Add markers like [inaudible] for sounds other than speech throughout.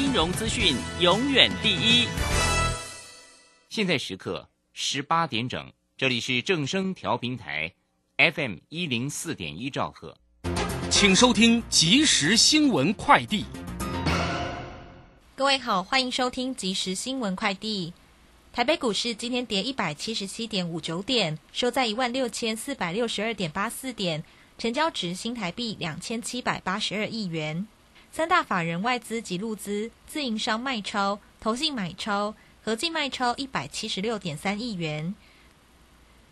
金融资讯永远第一。现在时刻十八点整，这里是正声调频台，FM 一零四点一兆赫，请收听即时新闻快递。各位好，欢迎收听即时新闻快递。台北股市今天跌一百七十七点五九点，收在一万六千四百六十二点八四点，成交值新台币两千七百八十二亿元。三大法人外资及入资自营商卖超，投信买超，合计卖超一百七十六点三亿元。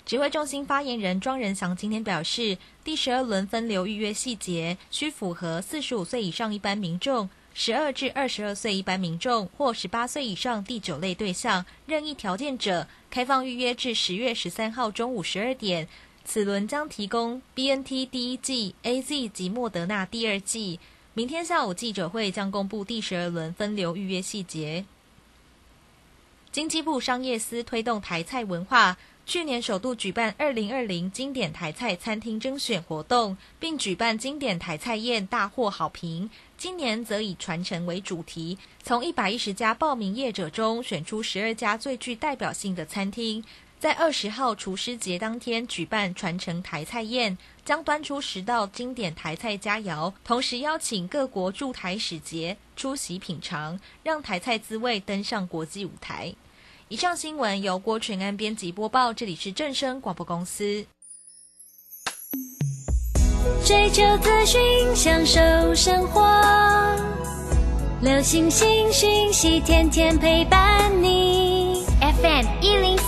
指挥中心发言人庄仁祥今天表示，第十二轮分流预约细节需符合四十五岁以上一般民众。十二至二十二岁一般民众或十八岁以上第九类对象任意条件者，开放预约至十月十三号中午十二点。此轮将提供 B N T 第一季、A Z 及莫德纳第二季。明天下午记者会将公布第十二轮分流预约细节。经济部商业司推动台菜文化。去年首度举办二零二零经典台菜餐厅甄选活动，并举办经典台菜宴，大获好评。今年则以传承为主题，从一百一十家报名业者中选出十二家最具代表性的餐厅，在二十号厨师节当天举办传承台菜宴，将端出十道经典台菜佳肴，同时邀请各国驻台使节出席品尝，让台菜滋味登上国际舞台。以上新闻由郭全安编辑播报，这里是正声广播公司。追求资讯，享受生活，流星星讯息，天天陪伴你。FM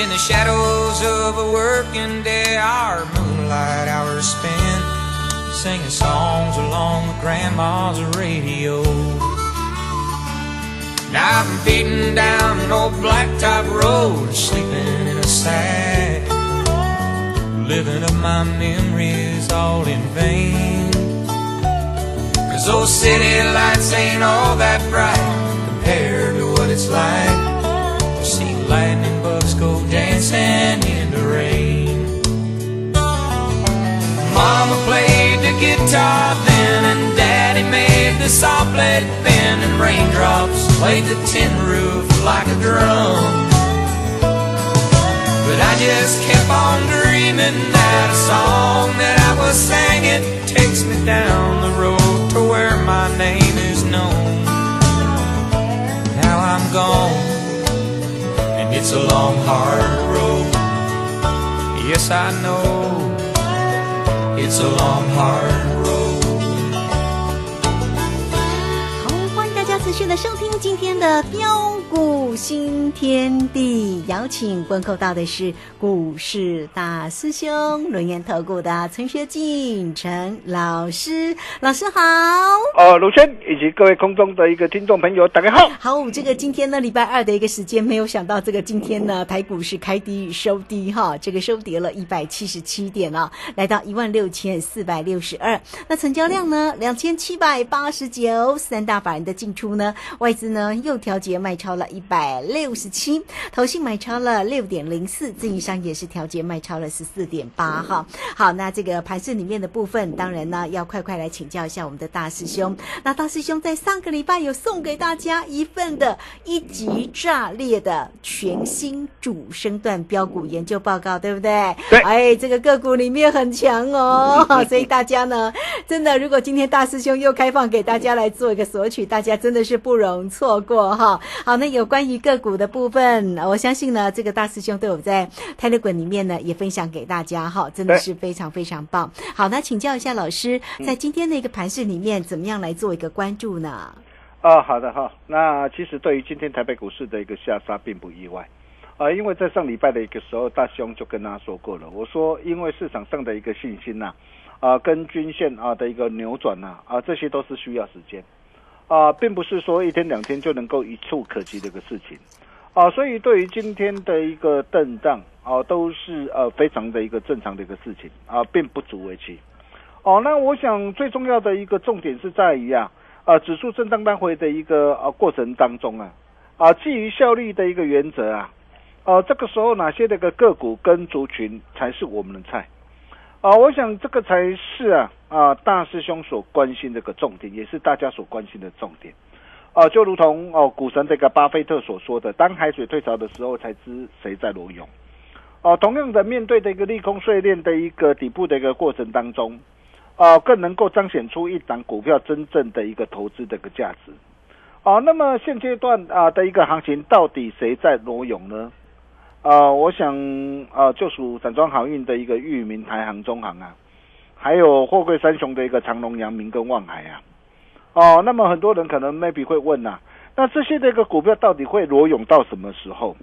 In the shadows of a working day, our moonlight hours spent singing songs along with grandma's radio. Now I'm beating down an old blacktop road, sleeping in a sack living up my memories all in vain. Cause those city lights ain't all that bright guitar then, and Daddy made the saw blade bend, and raindrops played the tin roof like a drum. But I just kept on dreaming that a song that I was singing takes me down the road to where my name is known. Now I'm gone, and it's a long, hard road. Yes, I know it's a long, hard road. 持续的收听今天的标股新天地，邀请问候到的是股市大师兄轮研投顾的陈学进陈老师，老师好。呃，卢轩以及各位空中的一个听众朋友，大家好。好，这个今天呢，礼拜二的一个时间，没有想到这个今天呢，台股是开低收低哈，这个收跌了一百七十七点啊，来到一万六千四百六十二。那成交量呢，两千七百八十九。三大法人的进出呢，外资呢又调节卖超了。了一百六十七，投信买超了六点零四，自营商也是调节卖超了十四点八哈。好，那这个盘市里面的部分，当然呢要快快来请教一下我们的大师兄。那大师兄在上个礼拜有送给大家一份的一级炸裂的全新主升段标股研究报告，对不对？对哎，这个个股里面很强哦，[laughs] 所以大家呢，真的如果今天大师兄又开放给大家来做一个索取，大家真的是不容错过哈。好，那有关于个股的部分，我相信呢，这个大师兄都有在泰勒滚里面呢也分享给大家哈，真的是非常非常棒。好，那请教一下老师，在今天的一个盘市里面，怎么样来做一个关注呢？啊，好的哈。那其实对于今天台北股市的一个下杀，并不意外。啊，因为在上礼拜的一个时候，大兄就跟大家说过了，我说因为市场上的一个信心呐、啊，跟均线啊的一个扭转呐、啊，这些都是需要时间，啊，并不是说一天两天就能够一触可及的一个事情，啊，所以对于今天的一个震荡啊，都是呃非常的一个正常的一个事情啊，并不足为奇。哦，那我想最重要的一个重点是在于啊，呃，指数震荡来回的一个呃过程当中啊，啊，基于效率的一个原则啊，呃，这个时候哪些的一个个股跟族群才是我们的菜？啊，我想这个才是啊啊大师兄所关心的一个重点，也是大家所关心的重点。啊，就如同哦股神这个巴菲特所说的，当海水退潮的时候，才知谁在裸泳。哦，同样的，面对的一个利空碎裂的一个底部的一个过程当中，啊，更能够彰显出一档股票真正的一个投资的一个价值。啊，那么现阶段啊的一个行情，到底谁在裸泳呢？啊，我想啊，就属散装航运的一个裕民、台航、中航啊，还有货柜三雄的一个长隆、阳明跟望海啊。哦，那么很多人可能 maybe 会问呐、那这些的一个股票到底会裸泳到什么时候？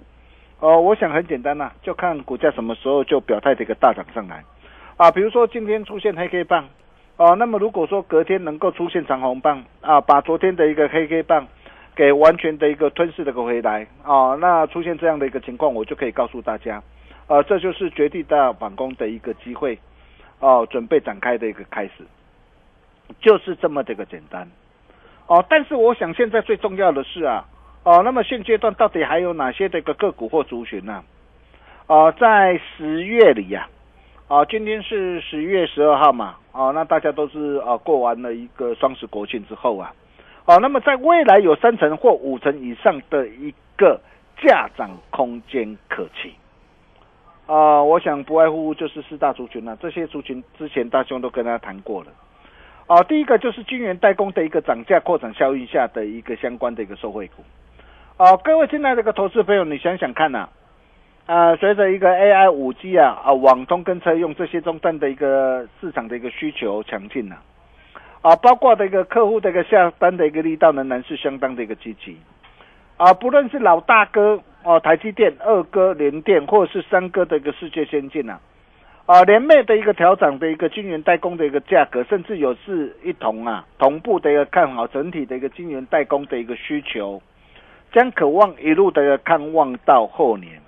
哦，我想很简单呐、就看股价什么时候就表态的一个大涨上来，啊，比如说今天出现黑 K 棒，哦，那么如果说隔天能够出现长红棒，啊，把昨天的一个黑 K 棒给完全的一个吞噬的个回来，啊，那出现这样的一个情况，我就可以告诉大家，呃，这就是绝地大反攻的一个机会，哦，准备展开的一个开始，就是这么的一个简单，哦，但是我想现在最重要的是啊。哦，那么现阶段到底还有哪些这个个股或族群呢、啊？在十月里呀、啊，今天是十月十二号嘛，哦、那大家都是啊过完了一个双十国庆之后啊，哦、那么在未来有三成或五成以上的一个价涨空间可期。啊，我想不外乎就是四大族群了、这些族群之前大兄都跟大家谈过了。啊，第一个就是晶圆代工的一个涨价扩展效应下的一个相关的一个受惠股。哦，各位进来的这个投资朋友，你想想看呐、啊，呃，随着一个 AI、五 G 啊啊，网通跟车用这些终端的一个市场的一个需求强劲呐、啊，啊包括的一个客户的一个下单的一个力道仍然是相当的一个积极，啊，不论是老大哥哦、台积电、二哥联电，或者是三哥的一个世界先进呐、啊，联袂的一个调整的一个晶圆代工的一个价格，甚至有是一同啊同步的一个看好整体的一个晶圆代工的一个需求。将渴望一路的看望到后年，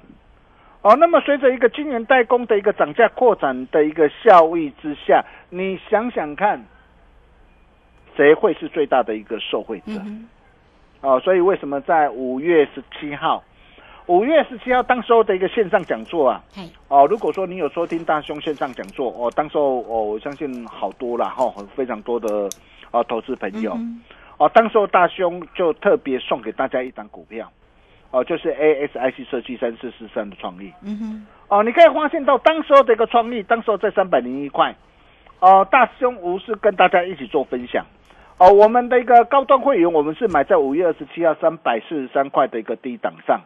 哦，那么随着一个晶圆代工的一个涨价扩展的一个效益之下，你想想看，谁会是最大的一个受惠者？嗯哦，所以为什么在五月十七号，五月十七号当时候的一个线上讲座啊，哦，如果说你有收听大兄线上讲座，哦，当时候哦，我相信好多了哈、哦，非常多的啊投资朋友。嗯哦，当时候大兄就特别送给大家一张股票，哦，就是 ASIC 设计三四四三的创意。嗯哼，哦，你可以发现到当时候的一个创意，当时候在三百零一块，哦，大兄无私跟大家一起做分享。哦，我们的一个高端会员，我们是买在五月二十七号三百四十三块的一个低档上。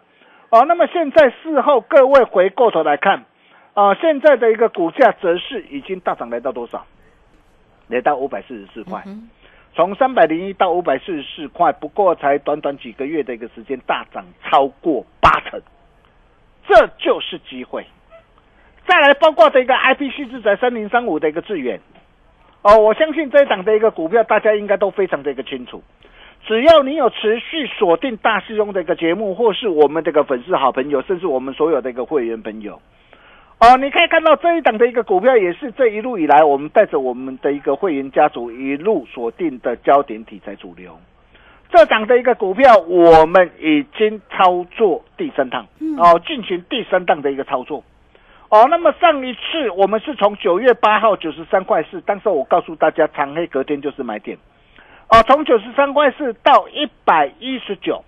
哦，那么现在事后各位回过头来看，啊、现在的一个股价则是已经大涨来到多少？来到五百四十四块。嗯从三百零一到五百四十四块，不过才短短几个月的一个时间，大涨超过八成，这就是机会。再来，包括的一个 IPC 制裁三零三五的一个致远，哦，我相信这一档的一个股票，大家应该都非常的一个清楚。只要你有持续锁定大师兄的一个节目，或是我们这个粉丝好朋友，甚至我们所有的一个会员朋友，哦，你可以看到这一档的一个股票，也是这一路以来，我们带着我们的一个会员家族一路锁定的焦点题材主流。这档的一个股票，我们已经操作第三趟，哦，进行第三档的一个操作。哦，那么上一次我们是从九月八号九十三块四，当时我告诉大家长黑隔天就是买点。哦，从九十三块四到一百一十九，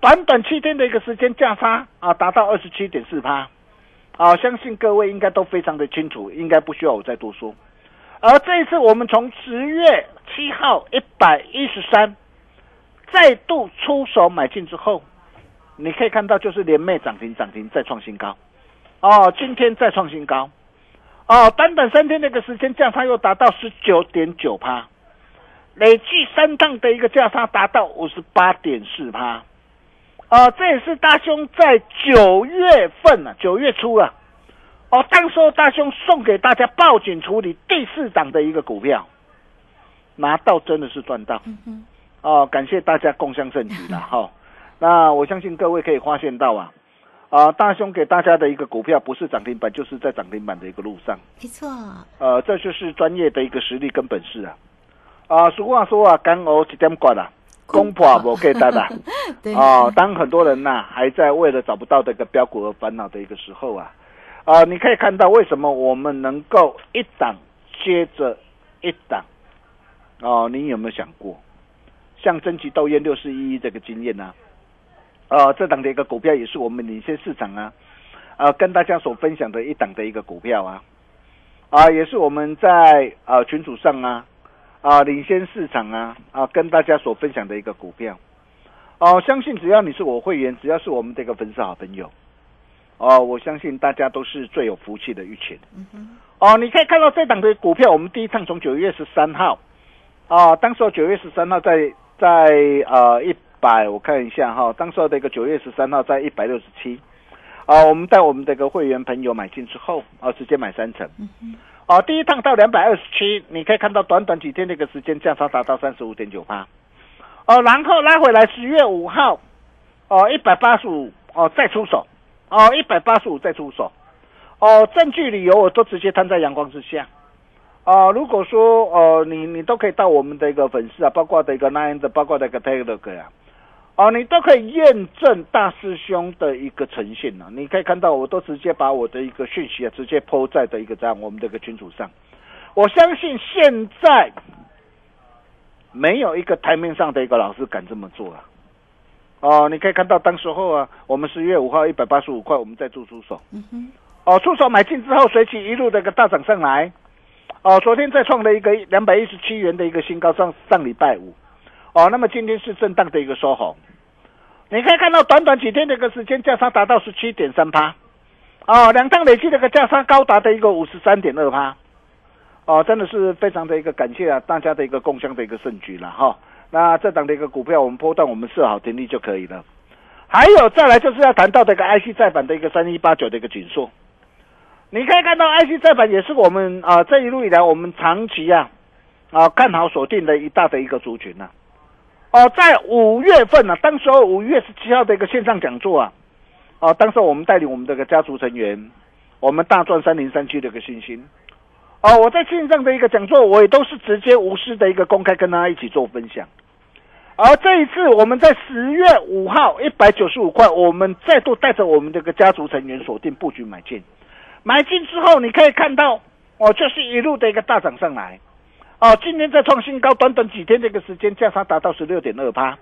短短七天的一个时间价差啊，达到二十七点四趴。啊，相信各位应该都非常的清楚，应该不需要我再多说。而这一次我们从十月七号一百一十三再度出手买进之后，你可以看到就是连袂涨停涨停再创新高。哦，今天再创新高。哦，短短三天那个时间价差又达到十九点九趴，累计三趟的一个价差达到五十八点四趴。哦，这也是大兄在九月份啊，九月初啊，哦，当时候大兄送给大家报警处理第四档的一个股票，拿到真的是赚到。哦，感谢大家共襄盛举了 [laughs] 哈。那我相信各位可以发现到啊，啊，大兄给大家的一个股票不是涨停板，就是在涨停板的一个路上。没错，呃，这就是专业的一个实力跟本事啊。啊，俗话说啊，干呕几点管啊？攻破不给大的啊！当很多人呐还在为了找不到这个标股而烦恼的一个时候啊，啊，你可以看到为什么我们能够一档接着一档哦？你有没有想过，像争奇斗艳六四一一这个经验呢？啊，这档的一个股票也是我们领先市场啊，啊，跟大家所分享的一档的一个股票啊，啊，也是我们在啊群组上啊。啊，领先市场啊啊，跟大家所分享的一个股票哦，相信只要你是我会员，只要是我们这个粉丝好朋友哦，我相信大家都是最有福气的一群。哦，你可以看到这档的股票，我们第一趟从九月十三号啊，当时九月十三号在在呃一百，我看一下哈，当时的一个九月十三号在一百六十七啊，我们带我们这个会员朋友买进之后啊，直接买三成。哦，第一趟到两百二十七，你可以看到短短几天的一个时间价差达到三十五点九八，哦，然后拉回来十月五号，哦，一百八十五，哦，再出手，哦，一百八十五再出手，哦，证据理由我都直接摊在阳光之下，哦，如果说，哦，你你都可以到我们的一个粉丝啊，包括的一个 nine 的，包括的一个 tag 呀。哦，你都可以验证大师兄的一个呈现呢。你可以看到，我都直接把我的一个讯息啊，直接抛在的一个这样我们这个群组上。我相信现在没有一个台面上的一个老师敢这么做啊。哦，你可以看到，当时候啊，我们十月五号一百八十五块，我们在做出手。嗯哼。哦，出手买进之后，随即一路的一个大涨上来。哦，昨天再创了一个两百一十七元的一个新高，上上礼拜五。哦，那么今天是震荡的一个收红。你可以看到，短短几天的一个时间，价差达到十七点三趴，哦，两趟累计的一个价差高达的一个五十三点二趴，哦，真的是非常的一个感谢啊，大家的一个共享的一个盛举了哈。那这档的一个股票，我们波段我们设好停利就可以了。还有再来就是要谈到这个 IC 再版的一个三一八九的一个紧缩，你可以看到 IC 再版也是我们啊这一路以来我们长期啊啊看好锁定的一大的一个族群呐。哦，在五月份呢，当时候五月十七号的一个线上讲座啊，哦，当时我们带领我们这个家族成员，我们大赚三零三七的一个信心，哦，我在线上的一个讲座，我也都是直接无私的一个公开跟大家一起做分享，而这一次我们在十月五号一百九十五块，我们再度带着我们这个家族成员锁定布局买进，买进之后你可以看到，哦，就是一路的一个大涨上来。哦，今天再创新高，短短几天这个时间价差达到十六点二八。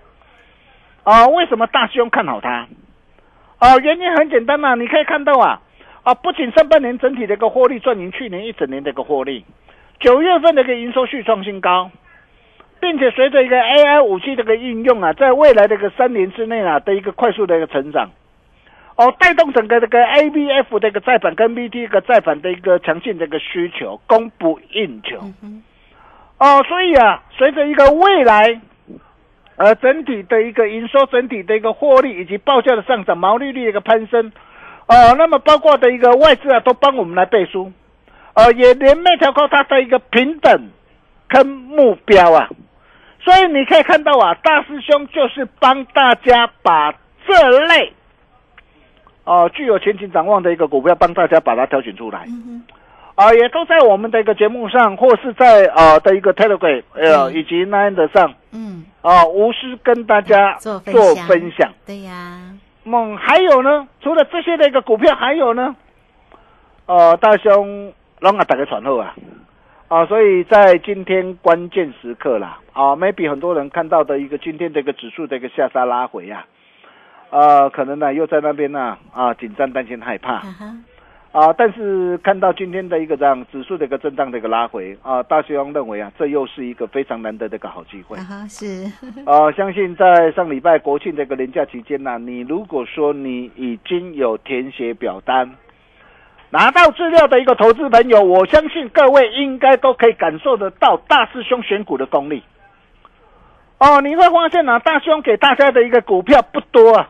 啊，为什么大兄看好它？哦，原因很简单嘛，你可以看到啊，啊，不仅上半年整体的一个获利赚赢去年一整年的一个获利，九月份的一个营收续创新高，并且随着一个 AI 武器这个应用啊，在未来的一个三年之内啊的一个快速的一个成长，哦，带动整个这个 ABF 的一个再版跟 BT 一个再版的一个强劲的一个需求，供不应求。哦，所以啊，随着一个未来，呃，整体的一个营收、整体的一个获利以及报价的上涨、毛利率的一个攀升，哦，那么包括的一个外资啊，都帮我们来背书，呃，也连麦调高它的一个平等跟目标啊，所以你可以看到啊，大师兄就是帮大家把这类哦具有前景展望的一个股票，帮大家把它挑选出来。啊，也都在我们的一个节目上，或是在啊的一个 Telegram 呃嗯。以及 Nine 的上嗯，啊，无私跟大家做分做享分享。对呀，嗯，还有呢，除了这些的一个股票，还有呢，呃，大兄让我，打个传后啊，啊，所以在今天关键时刻啦，啊，maybe 很多人看到的一个今天的一个指数的一个下杀拉回啊，呃，可能呢又在那边呢啊紧张、担心、害怕啊，但是看到今天的一个这样指数的一个震荡的一个拉回啊，大兄认为啊，这又是一个非常难得的一个好机会啊。是，[laughs] 啊，相信在上礼拜国庆的一个连假期间呢、你如果说你已经有填写表单，拿到资料的一个投资朋友，我相信各位应该都可以感受得到大师兄选股的功力。哦，你会发现呢、大师兄给大家的一个股票不多啊，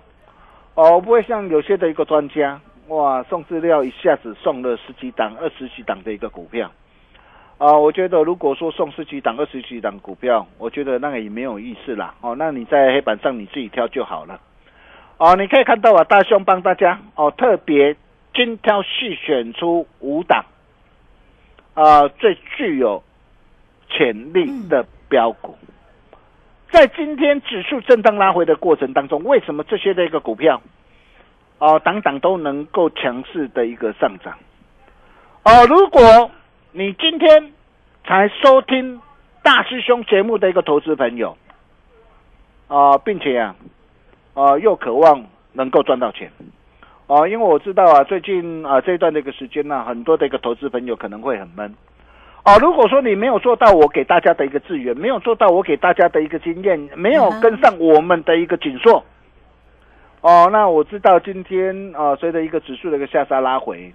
哦，不会像有些的一个专家，哇，送资料一下子送了十几档、二十几档的一个股票。啊、我觉得如果说送十几档、二十几档股票，我觉得那个也没有意思啦。哦，那你在黑板上你自己挑就好了。哦，你可以看到啊，大兄帮大家哦特别精挑细选出五档，啊、最具有潜力的标股。在今天指数震荡拉回的过程当中，为什么这些的一个股票，哦，档档都能够强势的一个上涨？哦，如果你今天才收听大师兄节目的一个投资朋友，啊、并且啊，啊、又渴望能够赚到钱，哦、因为我知道啊，最近啊、这一段的一个时间呢、很多的一个投资朋友可能会很闷。哦，如果说你没有做到我给大家的一个资源，没有做到我给大家的一个经验，没有跟上我们的一个紧缩，哦，那我知道今天啊，随着一个指数的一个下杀拉回，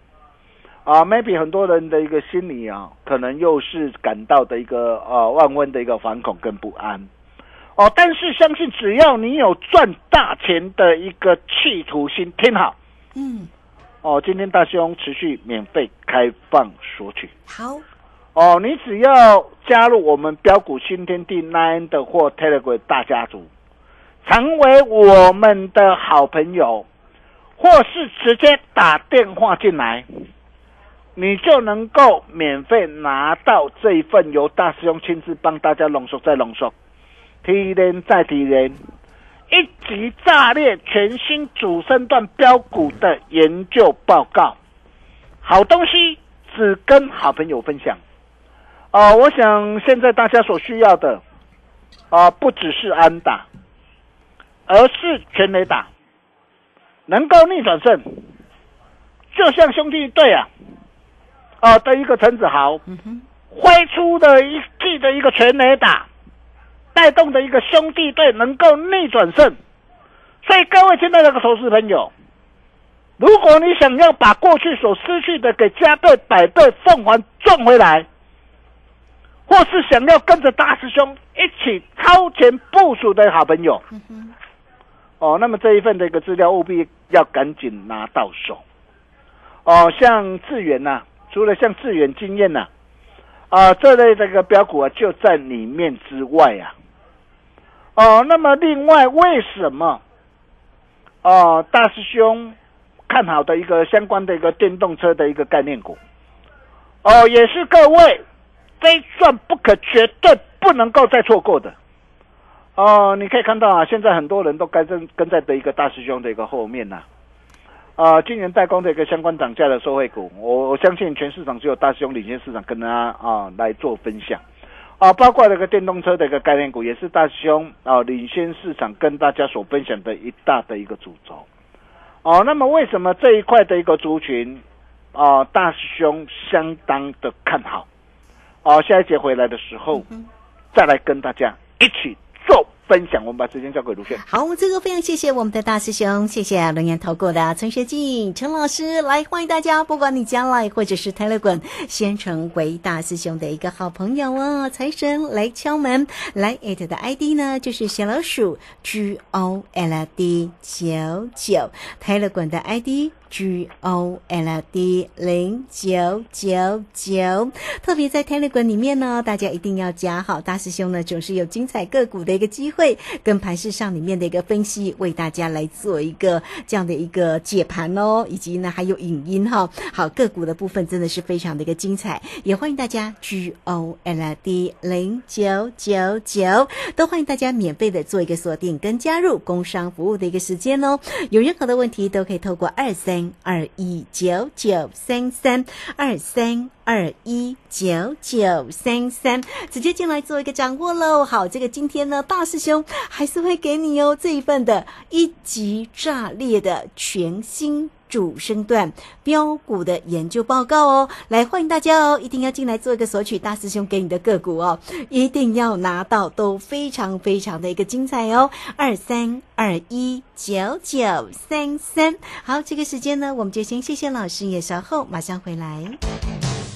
啊，maybe 很多人的一个心理啊，可能又是感到的一个呃万分的一个惶恐跟不安。哦，但是相信只要你有赚大钱的一个企图心，听好嗯，哦，今天大兄持续免费开放索取。好，哦，你只要加入我们标股新天地 Nine 的或 Telegram 大家族，成为我们的好朋友，或是直接打电话进来，你就能够免费拿到这一份由大师兄亲自帮大家浓缩再浓缩，提炼再提炼，一级炸裂全新主升段标股的研究报告，好东西只跟好朋友分享。啊、我想现在大家所需要的啊、不只是安打，而是全垒打，能够逆转胜。就像兄弟队啊，啊、的一个陈子豪，挥出的一记的一个全垒打，带动的一个兄弟队能够逆转胜。所以各位亲爱的投资朋友，如果你想要把过去所失去的给加倍、百倍、奉还赚回来，或是想要跟着大师兄一起超前部署的好朋友，哦，那么这一份的一个资料务必要赶紧拿到手。哦，像智源呐、除了像智源经验呐、啊，这类这个标股啊就在里面之外啊。哦，那么另外为什么？哦，大师兄看好的一个相关的一个电动车的一个概念股，哦，也是各位非赚不可，绝对不能够再错过的。哦，你可以看到啊，现在很多人都跟跟跟在的一个大师兄的一个后面呐、啊。今年代工的一个相关涨价的受惠股，我我相信全市场只有大师兄领先市场，跟大家啊来做分享啊，包括这个电动车的一个概念股，也是大师兄啊领先市场跟大家所分享的一大的一个主轴。哦、那么为什么这一块的一个族群啊，大师兄相当的看好？哦、下一节回来的时候，再来跟大家一起做分享。我们把时间交给卢炫。好，这个非常谢谢我们的大师兄，谢谢龙岩投顾的陈学进陈老师来欢迎大家，不管你将来或者是 Telegram，先成为大师兄的一个好朋友哦。财神来敲门，来 at 的 ID 呢就是小老鼠 G O L D 九九，Telegram 的 ID。G O L D 零九九九。特别在 Telegram 里面呢，大家一定要加好，大师兄呢总是有精彩个股的一个机会，跟盘市上里面的一个分析，为大家来做一个这样的一个解盘哦，以及呢还有影音哈。好，个股的部分真的是非常的一个精彩，也欢迎大家 G O L D 零九九九，都欢迎大家免费的做一个锁定跟加入工商服务的一个时间哦。有任何的问题都可以透过二三二一九九三三二三。二一九九三三，直接进来做一个掌握喽。好，这个今天呢，大师兄还是会给你哦这一份的一级炸裂的全新主升段标股的研究报告哦。来，欢迎大家哦，一定要进来做一个索取大师兄给你的个股哦，一定要拿到，都非常非常的一个精彩哦。二三二一九九三三，好，这个时间呢，我们就先谢谢老师，也稍后马上回来。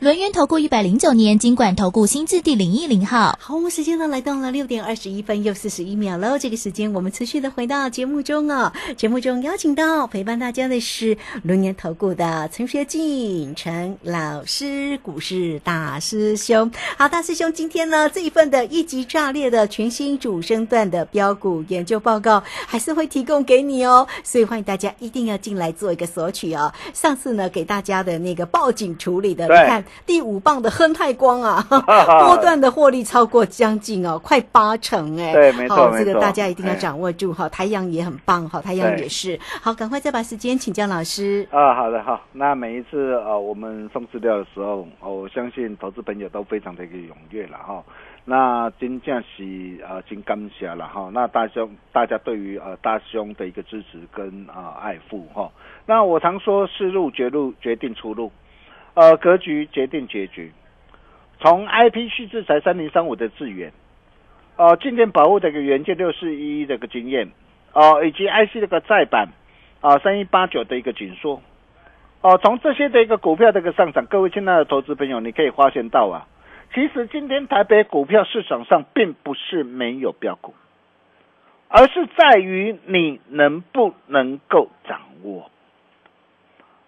轮源投顾一百零九年金管投顾新字第零一零号，好，我们时间呢来到了六点二十一分又四十一秒喽。这个时间我们持续的回到节目中哦。节目中邀请到陪伴大家的是轮源投顾的陈学进陈老师，股市大师兄。好，大师兄今天呢这一份的一级炸裂的全新主升段的标股研究报告，还是会提供给你哦。所以欢迎大家一定要进来做一个索取哦。上次呢给大家的那个报警处理的，你看。第五棒的亨泰光啊，波段的获利超过将近哦，快八成哎，对，没错，这个大家一定要掌握住哈。太阳也很棒哈，太阳也是好，赶快再把时间请教老师啊。好的，好，那每一次呃我们送资料的时候，哦，我相信投资朋友都非常的一个踊跃了哈。那真正是呃真感谢了哈。那大兄大家对于呃大兄的一个支持跟啊爱护哈。那我常说，是路绝路决定出路。呃，格局决定结局。从 I P 续制才三零三五的资源，呃，静电保护的一个元件六四一一的一个经验，哦，以及 I C 的一个再版，啊，三一八九的一个紧缩，哦，从这些的一个股票的一个上涨，各位亲爱的投资朋友，你可以发现到啊，其实今天台北股票市场上并不是没有标股，而是在于你能不能够掌握。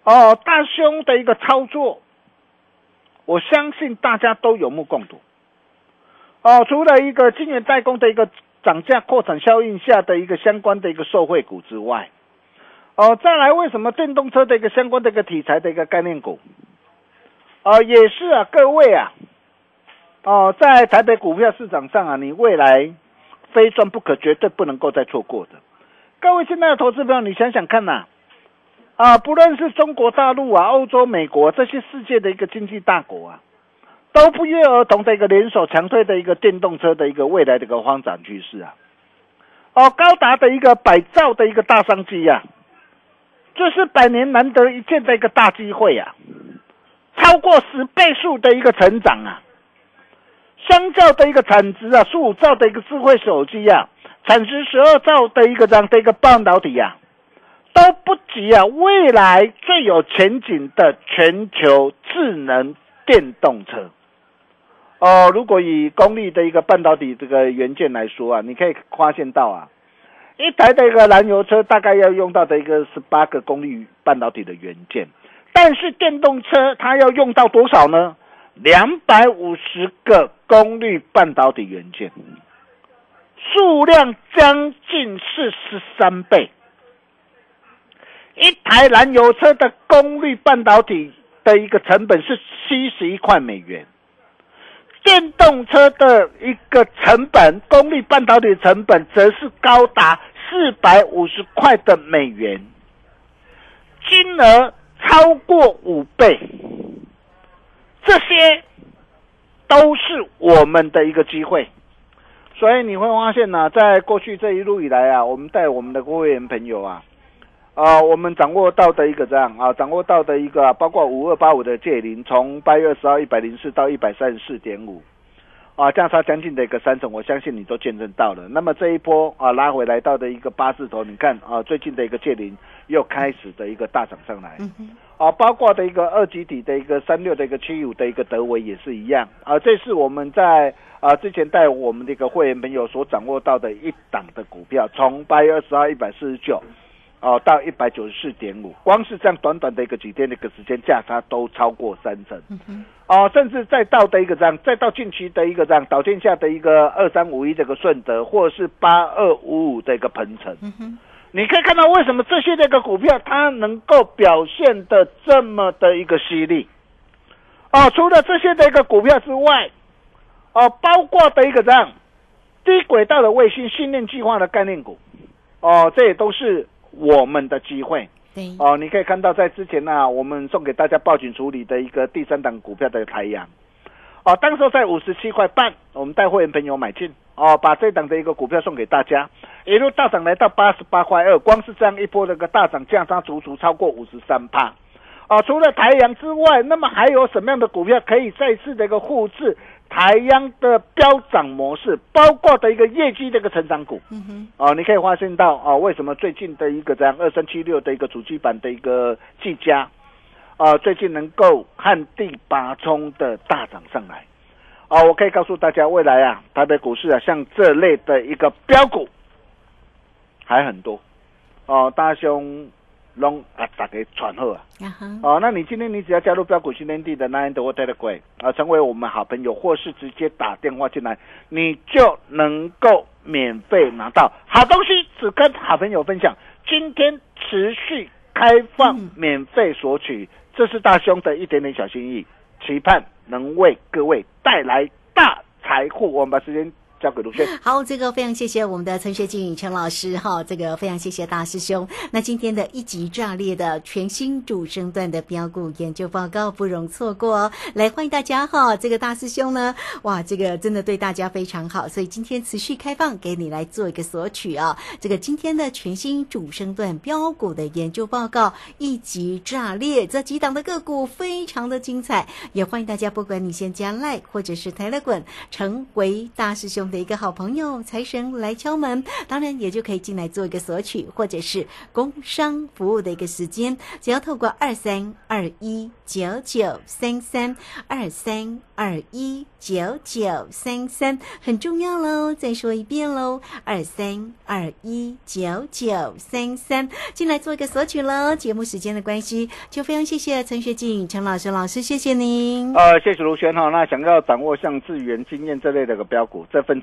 哦，大兄的一个操作，我相信大家都有目共睹。哦，除了一个晶圆代工的一个涨价扩产效应下的一个相关的一个受惠股之外，哦，再来为什么电动车的一个相关的一个题材的一个概念股，哦，也是啊，各位啊，哦，在台北股票市场上啊，你未来非赚不可，绝对不能够再错过的。各位现在的投资朋友，你想想看呐。啊不论是中国大陆啊、欧洲、美国这些世界的一个经济大国啊，都不约而同的一个联手强推的一个电动车的一个未来的一个发展趋势啊。哦，高达的一个百兆的一个大商机呀，这是百年难得一见的一个大机会啊，超过十倍数的一个成长啊，相较的一个产值啊，十五兆的一个智慧手机呀，产值十二兆的一个这样的一个半导体呀。都不及啊！未来最有前景的全球智能电动车哦，如果以功率的一个半导体这个元件来说啊，你可以发现到啊，一台的一个燃油车大概要用到的一个十八个功率半导体的元件，但是电动车它要用到多少呢？两百五十个功率半导体元件。数量将近是十三倍。一台燃油车的功率半导体的一个成本是七十一块美元，电动车的一个成本，功率半导体成本则是高达四百五十块的美元，金额超过五倍。这些都是我们的一个机会，所以你会发现呢，在过去这一路以来啊，我们带我们的会员朋友啊。啊，我们掌握到的一个这样啊，掌握到的一个，包括五二八五的借零，从八月二十号一百零四到一百三十四点五，啊，价差将近的一个三成，我相信你都见证到了。那么这一波啊，拉回来到的一个八字头，你看啊，最近的一个借零又开始的一个大涨上来，啊，包括的一个二级底的一个三六的一个七五的一个德维也是一样，啊，这是我们在啊之前带我们的一个会员朋友所掌握到的一档的股票，从八月二十号一百四十九。哦，到一百九十四点五，光是这样短短的一个几天的一个时间，价差都超过三成。哦，甚至再到的一个这样，再到近期的一个这样，导天下的一个二三五一这个顺德，或者是八二五五的一个鹏程。你可以看到为什么这些这个股票它能够表现的这么的一个犀利。哦，除了这些的一个股票之外，哦，包括的一个这样低轨道的卫星训练计划的概念股，哦，这也都是。我们的机会，哦，你可以看到在之前呢，我们送给大家报警处理的一个第三档股票的太阳，哦，当时在五十七块半，我们带会员朋友买进，哦，把这档的一个股票送给大家，一路大涨来到八十八块二，光是这样一波的个大涨，价差足足超过五十三趴，哦，除了台阳之外，那么还有什么样的股票可以再次的一个复制？台央的飙涨模式，包括的一个业绩的一个成长股，嗯哼，哦，你可以发现到啊，为什么最近的一个这样二三七六的一个主机板的一个技嘉，啊，最近能够旱地拔葱的大涨上来，啊，我可以告诉大家，未来啊，台北股市啊，像这类的一个标股还很多，哦，大兄。拢啊，大家传好啊！哦，那你今天你只要加入标股新天地的 Nine 的 Telegram 啊，成为我们好朋友，或是直接打电话进来，你就能够免费拿到好东西，只跟好朋友分享。今天持续开放免费索取，这是大兄的一点点小心意，期盼能为各位带来大财富。我们把时间。交给卢轩。[laughs] 好，这个非常谢谢我们的陈学静陈老师哈，这个非常谢谢大师兄。那今天的一级炸裂的全新主升段的标股研究报告不容错过哦。来欢迎大家哈，这个大师兄呢，哇，这个真的对大家非常好，所以今天持续开放给你来做一个索取啊。这个今天的全新主升段标股的研究报告一级炸裂，这几档的个股非常的精彩，也欢迎大家不管你先加 like 或者是抬了滚，成为大师兄。的一个好朋友财神来敲门，当然也就可以进来做一个索取，或者是工商服务的一个时间，只要透过二三二一九九三三二三二一九九三三，很重要喽。再说一遍喽，二三二一九九三三，进来做一个索取喽。节目时间的关系，就非常谢谢陈学静陈老师老师，谢谢您。呃，谢谢卢轩哈。那想要掌握像智源经验这类的个标股，这份。